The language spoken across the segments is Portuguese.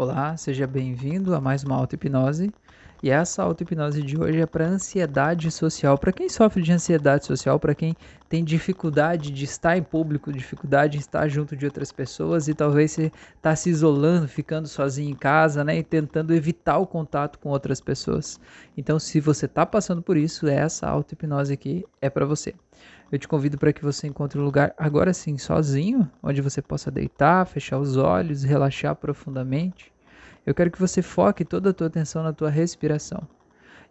Olá, seja bem-vindo a mais uma auto-hipnose. E essa auto-hipnose de hoje é para ansiedade social. Para quem sofre de ansiedade social, para quem tem dificuldade de estar em público, dificuldade de estar junto de outras pessoas e talvez você está se isolando, ficando sozinho em casa, né, e tentando evitar o contato com outras pessoas. Então, se você está passando por isso, essa auto-hipnose aqui é para você. Eu te convido para que você encontre um lugar agora sim sozinho, onde você possa deitar, fechar os olhos, relaxar profundamente. Eu quero que você foque toda a tua atenção na tua respiração.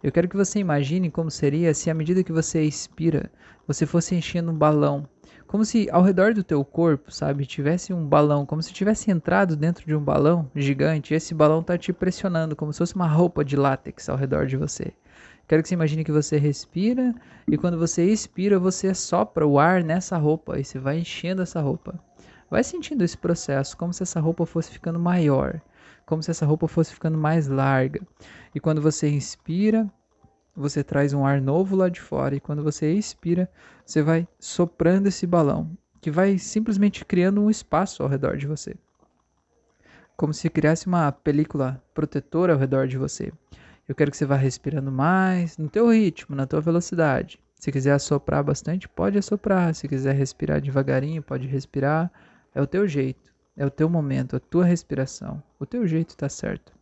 Eu quero que você imagine como seria se à medida que você expira, você fosse enchendo um balão, como se ao redor do teu corpo, sabe, tivesse um balão, como se tivesse entrado dentro de um balão gigante, e esse balão tá te pressionando como se fosse uma roupa de látex ao redor de você. Quero que você imagine que você respira e quando você expira, você sopra o ar nessa roupa e você vai enchendo essa roupa. Vai sentindo esse processo, como se essa roupa fosse ficando maior, como se essa roupa fosse ficando mais larga. E quando você inspira, você traz um ar novo lá de fora e quando você expira, você vai soprando esse balão, que vai simplesmente criando um espaço ao redor de você. Como se criasse uma película protetora ao redor de você. Eu quero que você vá respirando mais, no teu ritmo, na tua velocidade. Se quiser assoprar bastante, pode assoprar. Se quiser respirar devagarinho, pode respirar. É o teu jeito, é o teu momento, a tua respiração. O teu jeito está certo.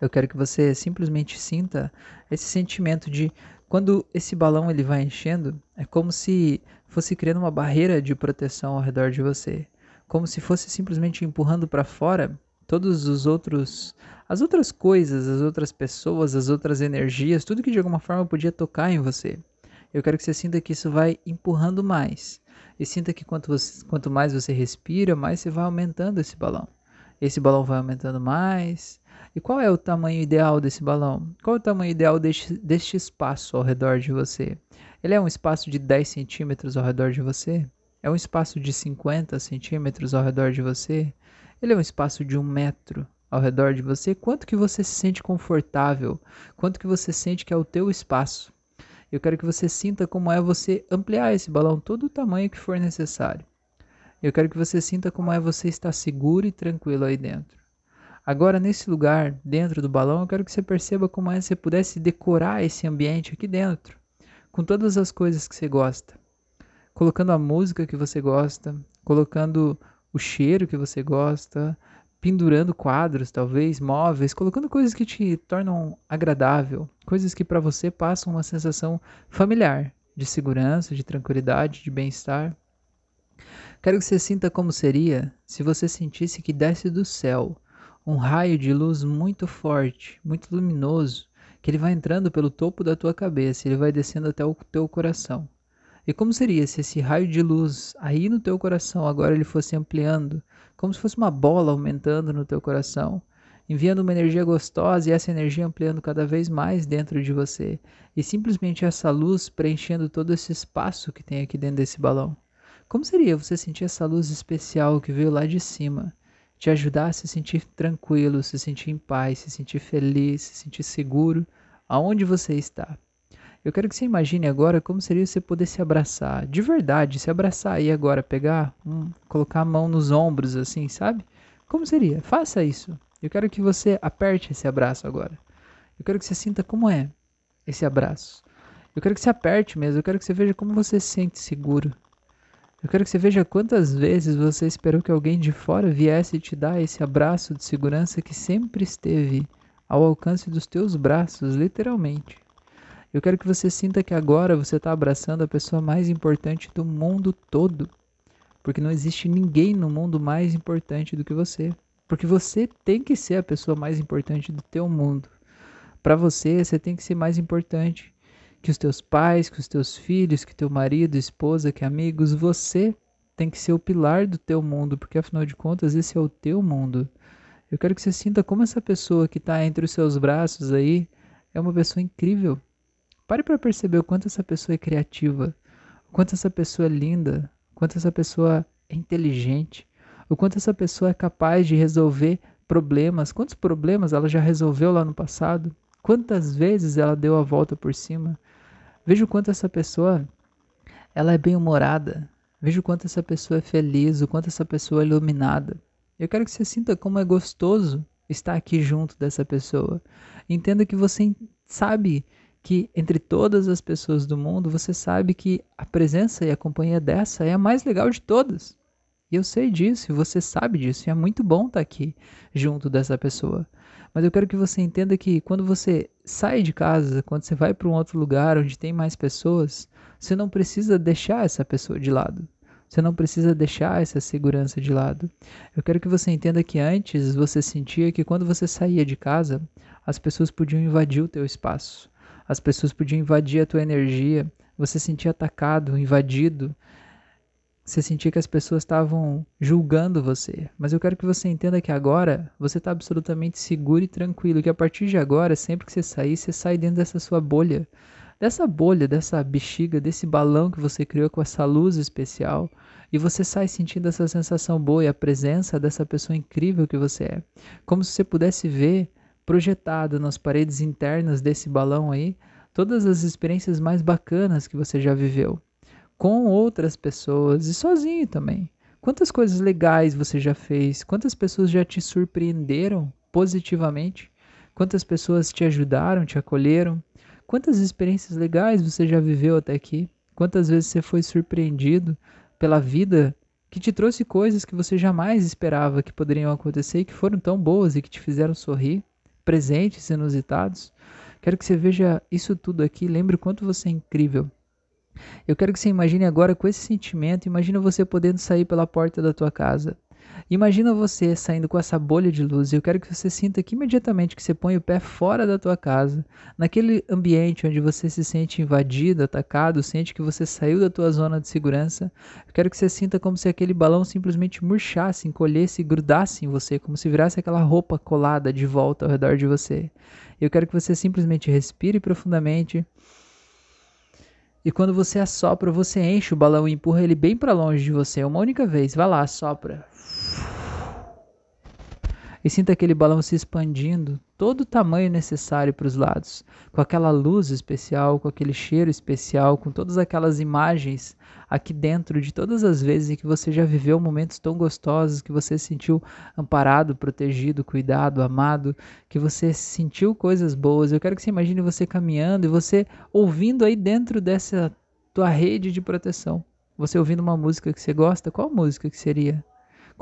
Eu quero que você simplesmente sinta esse sentimento de quando esse balão ele vai enchendo, é como se fosse criando uma barreira de proteção ao redor de você, como se fosse simplesmente empurrando para fora todos os outros as outras coisas, as outras pessoas, as outras energias, tudo que de alguma forma podia tocar em você. Eu quero que você sinta que isso vai empurrando mais. E sinta que quanto, você, quanto mais você respira, mais você vai aumentando esse balão. Esse balão vai aumentando mais. E qual é o tamanho ideal desse balão? Qual é o tamanho ideal deste, deste espaço ao redor de você? Ele é um espaço de 10 centímetros ao redor de você? É um espaço de 50 centímetros ao redor de você? Ele é um espaço de um metro ao redor de você, quanto que você se sente confortável, quanto que você sente que é o teu espaço. Eu quero que você sinta como é você ampliar esse balão todo o tamanho que for necessário. Eu quero que você sinta como é você estar seguro e tranquilo aí dentro. Agora, nesse lugar, dentro do balão, eu quero que você perceba como é se você pudesse decorar esse ambiente aqui dentro, com todas as coisas que você gosta. Colocando a música que você gosta, colocando o cheiro que você gosta, pendurando quadros, talvez móveis, colocando coisas que te tornam agradável, coisas que para você passam uma sensação familiar, de segurança, de tranquilidade, de bem-estar. Quero que você sinta como seria se você sentisse que desce do céu um raio de luz muito forte, muito luminoso, que ele vai entrando pelo topo da tua cabeça, ele vai descendo até o teu coração. E como seria se esse raio de luz aí no teu coração agora ele fosse ampliando, como se fosse uma bola aumentando no teu coração, enviando uma energia gostosa e essa energia ampliando cada vez mais dentro de você, e simplesmente essa luz preenchendo todo esse espaço que tem aqui dentro desse balão? Como seria você sentir essa luz especial que veio lá de cima, te ajudar a se sentir tranquilo, se sentir em paz, se sentir feliz, se sentir seguro aonde você está? Eu quero que você imagine agora como seria você poder se abraçar, de verdade, se abraçar aí agora, pegar, um, colocar a mão nos ombros assim, sabe? Como seria? Faça isso. Eu quero que você aperte esse abraço agora. Eu quero que você sinta como é esse abraço. Eu quero que você aperte mesmo, eu quero que você veja como você se sente seguro. Eu quero que você veja quantas vezes você esperou que alguém de fora viesse te dar esse abraço de segurança que sempre esteve ao alcance dos teus braços, literalmente. Eu quero que você sinta que agora você está abraçando a pessoa mais importante do mundo todo. Porque não existe ninguém no mundo mais importante do que você. Porque você tem que ser a pessoa mais importante do teu mundo. Para você, você tem que ser mais importante que os teus pais, que os teus filhos, que teu marido, esposa, que amigos. Você tem que ser o pilar do teu mundo, porque afinal de contas esse é o teu mundo. Eu quero que você sinta como essa pessoa que está entre os seus braços aí é uma pessoa incrível. Pare para perceber o quanto essa pessoa é criativa, o quanto essa pessoa é linda, o quanto essa pessoa é inteligente, o quanto essa pessoa é capaz de resolver problemas. Quantos problemas ela já resolveu lá no passado? Quantas vezes ela deu a volta por cima? Veja o quanto essa pessoa ela é bem-humorada. Veja o quanto essa pessoa é feliz, o quanto essa pessoa é iluminada. Eu quero que você sinta como é gostoso estar aqui junto dessa pessoa. Entenda que você sabe que entre todas as pessoas do mundo, você sabe que a presença e a companhia dessa é a mais legal de todas. E eu sei disso, e você sabe disso, e é muito bom estar aqui junto dessa pessoa. Mas eu quero que você entenda que quando você sai de casa, quando você vai para um outro lugar onde tem mais pessoas, você não precisa deixar essa pessoa de lado. Você não precisa deixar essa segurança de lado. Eu quero que você entenda que antes você sentia que quando você saía de casa, as pessoas podiam invadir o teu espaço. As pessoas podiam invadir a tua energia. Você sentia atacado, invadido. Você sentia que as pessoas estavam julgando você. Mas eu quero que você entenda que agora você está absolutamente seguro e tranquilo. Que a partir de agora, sempre que você sair, você sai dentro dessa sua bolha dessa bolha, dessa bexiga, desse balão que você criou com essa luz especial, e você sai sentindo essa sensação boa e a presença dessa pessoa incrível que você é. Como se você pudesse ver projetado nas paredes internas desse balão aí todas as experiências mais bacanas que você já viveu, com outras pessoas e sozinho também. Quantas coisas legais você já fez? Quantas pessoas já te surpreenderam positivamente? Quantas pessoas te ajudaram, te acolheram? Quantas experiências legais você já viveu até aqui? Quantas vezes você foi surpreendido pela vida que te trouxe coisas que você jamais esperava que poderiam acontecer e que foram tão boas e que te fizeram sorrir? Presentes inusitados? Quero que você veja isso tudo aqui, lembre o quanto você é incrível. Eu quero que você imagine agora com esse sentimento, imagina você podendo sair pela porta da tua casa. Imagina você saindo com essa bolha de luz eu quero que você sinta que imediatamente que você põe o pé fora da tua casa, naquele ambiente onde você se sente invadido, atacado, sente que você saiu da tua zona de segurança, eu quero que você sinta como se aquele balão simplesmente murchasse, encolhesse, grudasse em você, como se virasse aquela roupa colada de volta ao redor de você. Eu quero que você simplesmente respire profundamente. E quando você assopra, você enche o balão e empurra ele bem para longe de você, uma única vez. Vai lá, assopra e sinta aquele balão se expandindo, todo o tamanho necessário para os lados, com aquela luz especial, com aquele cheiro especial, com todas aquelas imagens aqui dentro de todas as vezes em que você já viveu momentos tão gostosos, que você se sentiu amparado, protegido, cuidado, amado, que você sentiu coisas boas. Eu quero que você imagine você caminhando e você ouvindo aí dentro dessa tua rede de proteção. Você ouvindo uma música que você gosta, qual música que seria?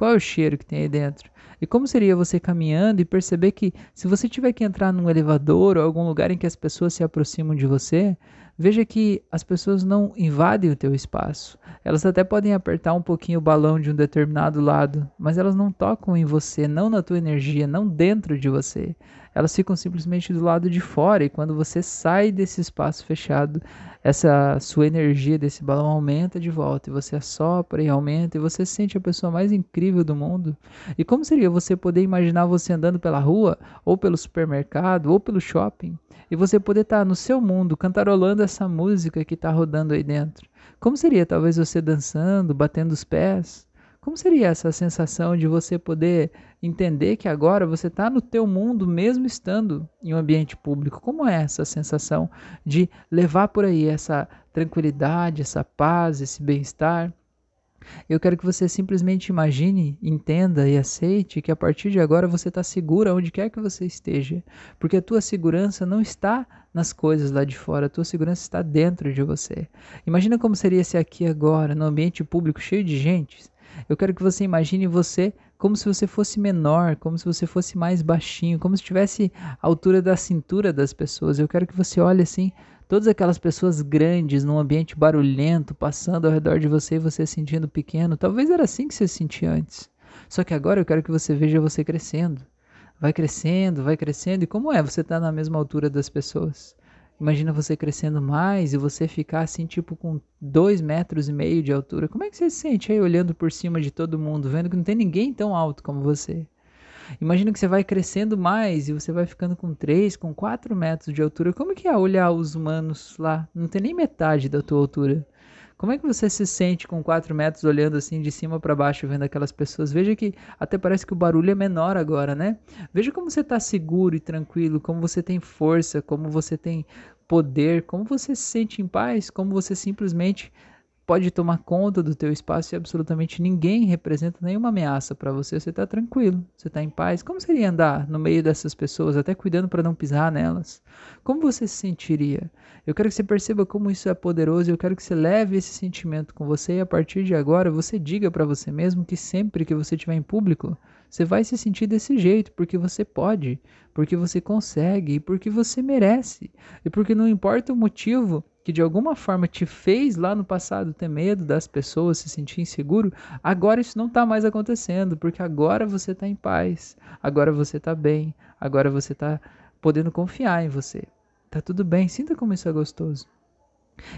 Qual é o cheiro que tem aí dentro? E como seria você caminhando e perceber que se você tiver que entrar num elevador ou algum lugar em que as pessoas se aproximam de você, veja que as pessoas não invadem o teu espaço. Elas até podem apertar um pouquinho o balão de um determinado lado, mas elas não tocam em você, não na tua energia, não dentro de você. Elas ficam simplesmente do lado de fora e quando você sai desse espaço fechado, essa sua energia desse balão aumenta de volta e você assopra e aumenta e você se sente a pessoa mais incrível do mundo. E como seria você poder imaginar você andando pela rua, ou pelo supermercado, ou pelo shopping, e você poder estar no seu mundo cantarolando essa música que está rodando aí dentro? Como seria talvez você dançando, batendo os pés? Como seria essa sensação de você poder entender que agora você está no teu mundo mesmo estando em um ambiente público? Como é essa sensação de levar por aí essa tranquilidade, essa paz, esse bem-estar? Eu quero que você simplesmente imagine, entenda e aceite que a partir de agora você está seguro onde quer que você esteja, porque a tua segurança não está nas coisas lá de fora, a tua segurança está dentro de você. Imagina como seria se aqui agora, no ambiente público cheio de gente, eu quero que você imagine você como se você fosse menor, como se você fosse mais baixinho, como se tivesse a altura da cintura das pessoas. Eu quero que você olhe assim, todas aquelas pessoas grandes num ambiente barulhento, passando ao redor de você e você se sentindo pequeno. Talvez era assim que você se sentia antes. Só que agora eu quero que você veja você crescendo. Vai crescendo, vai crescendo. E como é você estar tá na mesma altura das pessoas? Imagina você crescendo mais e você ficar assim, tipo, com dois metros e meio de altura. Como é que você se sente aí olhando por cima de todo mundo, vendo que não tem ninguém tão alto como você? Imagina que você vai crescendo mais e você vai ficando com 3, com 4 metros de altura. Como é que é olhar os humanos lá? Não tem nem metade da tua altura. Como é que você se sente com 4 metros olhando assim de cima para baixo, vendo aquelas pessoas? Veja que até parece que o barulho é menor agora, né? Veja como você está seguro e tranquilo, como você tem força, como você tem poder, como você se sente em paz, como você simplesmente pode tomar conta do teu espaço e absolutamente ninguém representa nenhuma ameaça para você, você está tranquilo, você está em paz. Como seria andar no meio dessas pessoas, até cuidando para não pisar nelas? Como você se sentiria? Eu quero que você perceba como isso é poderoso eu quero que você leve esse sentimento com você e a partir de agora você diga para você mesmo que sempre que você estiver em público, você vai se sentir desse jeito, porque você pode, porque você consegue e porque você merece. E porque não importa o motivo que de alguma forma te fez lá no passado ter medo das pessoas, se sentir inseguro, agora isso não está mais acontecendo, porque agora você está em paz, agora você está bem, agora você está podendo confiar em você. Tá tudo bem, sinta como isso é gostoso.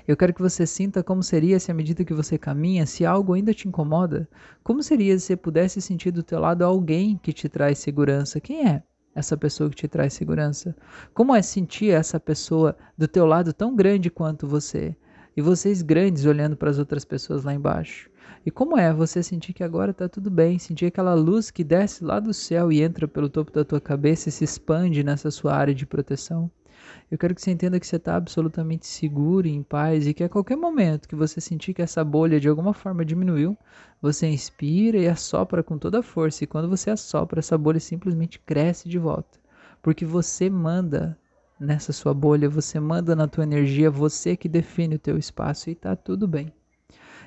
Eu quero que você sinta como seria se à medida que você caminha, se algo ainda te incomoda, como seria se você pudesse sentir do teu lado alguém que te traz segurança. Quem é essa pessoa que te traz segurança? Como é sentir essa pessoa do teu lado tão grande quanto você? E vocês grandes olhando para as outras pessoas lá embaixo. E como é você sentir que agora está tudo bem, sentir aquela luz que desce lá do céu e entra pelo topo da tua cabeça e se expande nessa sua área de proteção? Eu quero que você entenda que você está absolutamente seguro e em paz e que a qualquer momento que você sentir que essa bolha de alguma forma diminuiu, você inspira e assopra com toda a força. E quando você assopra, essa bolha simplesmente cresce de volta. Porque você manda nessa sua bolha, você manda na tua energia, você que define o teu espaço e está tudo bem.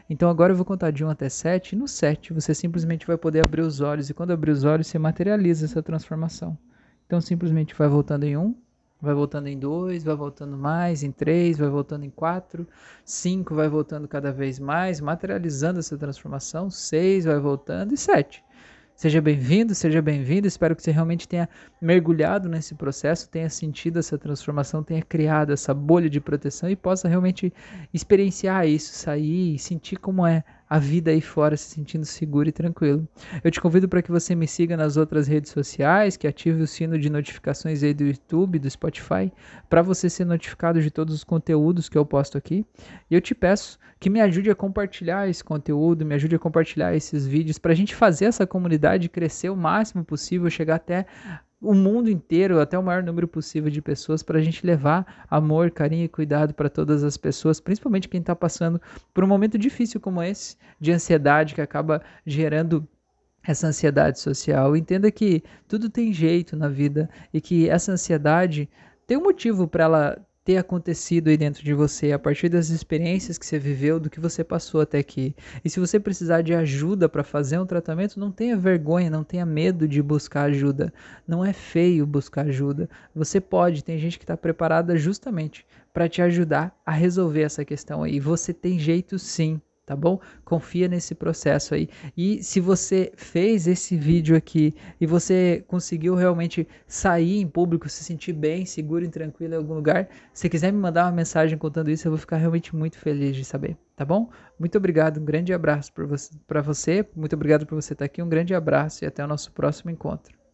Então agora eu vou contar de 1 até 7, e no 7 você simplesmente vai poder abrir os olhos, e quando abrir os olhos você materializa essa transformação. Então simplesmente vai voltando em 1, vai voltando em 2, vai voltando mais, em 3, vai voltando em 4, 5 vai voltando cada vez mais, materializando essa transformação, 6 vai voltando e 7. Seja bem-vindo, seja bem-vindo. Espero que você realmente tenha mergulhado nesse processo, tenha sentido essa transformação, tenha criado essa bolha de proteção e possa realmente experienciar isso, sair e sentir como é a vida aí fora se sentindo seguro e tranquilo. Eu te convido para que você me siga nas outras redes sociais, que ative o sino de notificações aí do YouTube, do Spotify, para você ser notificado de todos os conteúdos que eu posto aqui. E eu te peço que me ajude a compartilhar esse conteúdo, me ajude a compartilhar esses vídeos para a gente fazer essa comunidade crescer o máximo possível, chegar até o mundo inteiro, até o maior número possível de pessoas, para a gente levar amor, carinho e cuidado para todas as pessoas, principalmente quem está passando por um momento difícil como esse, de ansiedade que acaba gerando essa ansiedade social. Entenda que tudo tem jeito na vida e que essa ansiedade tem um motivo para ela ter acontecido aí dentro de você, a partir das experiências que você viveu, do que você passou até aqui. E se você precisar de ajuda para fazer um tratamento, não tenha vergonha, não tenha medo de buscar ajuda. Não é feio buscar ajuda. Você pode, tem gente que está preparada justamente para te ajudar a resolver essa questão aí. Você tem jeito sim tá bom? Confia nesse processo aí. E se você fez esse vídeo aqui e você conseguiu realmente sair em público, se sentir bem, seguro e tranquilo em algum lugar, se quiser me mandar uma mensagem contando isso, eu vou ficar realmente muito feliz de saber, tá bom? Muito obrigado, um grande abraço para você, você, muito obrigado por você estar aqui, um grande abraço e até o nosso próximo encontro.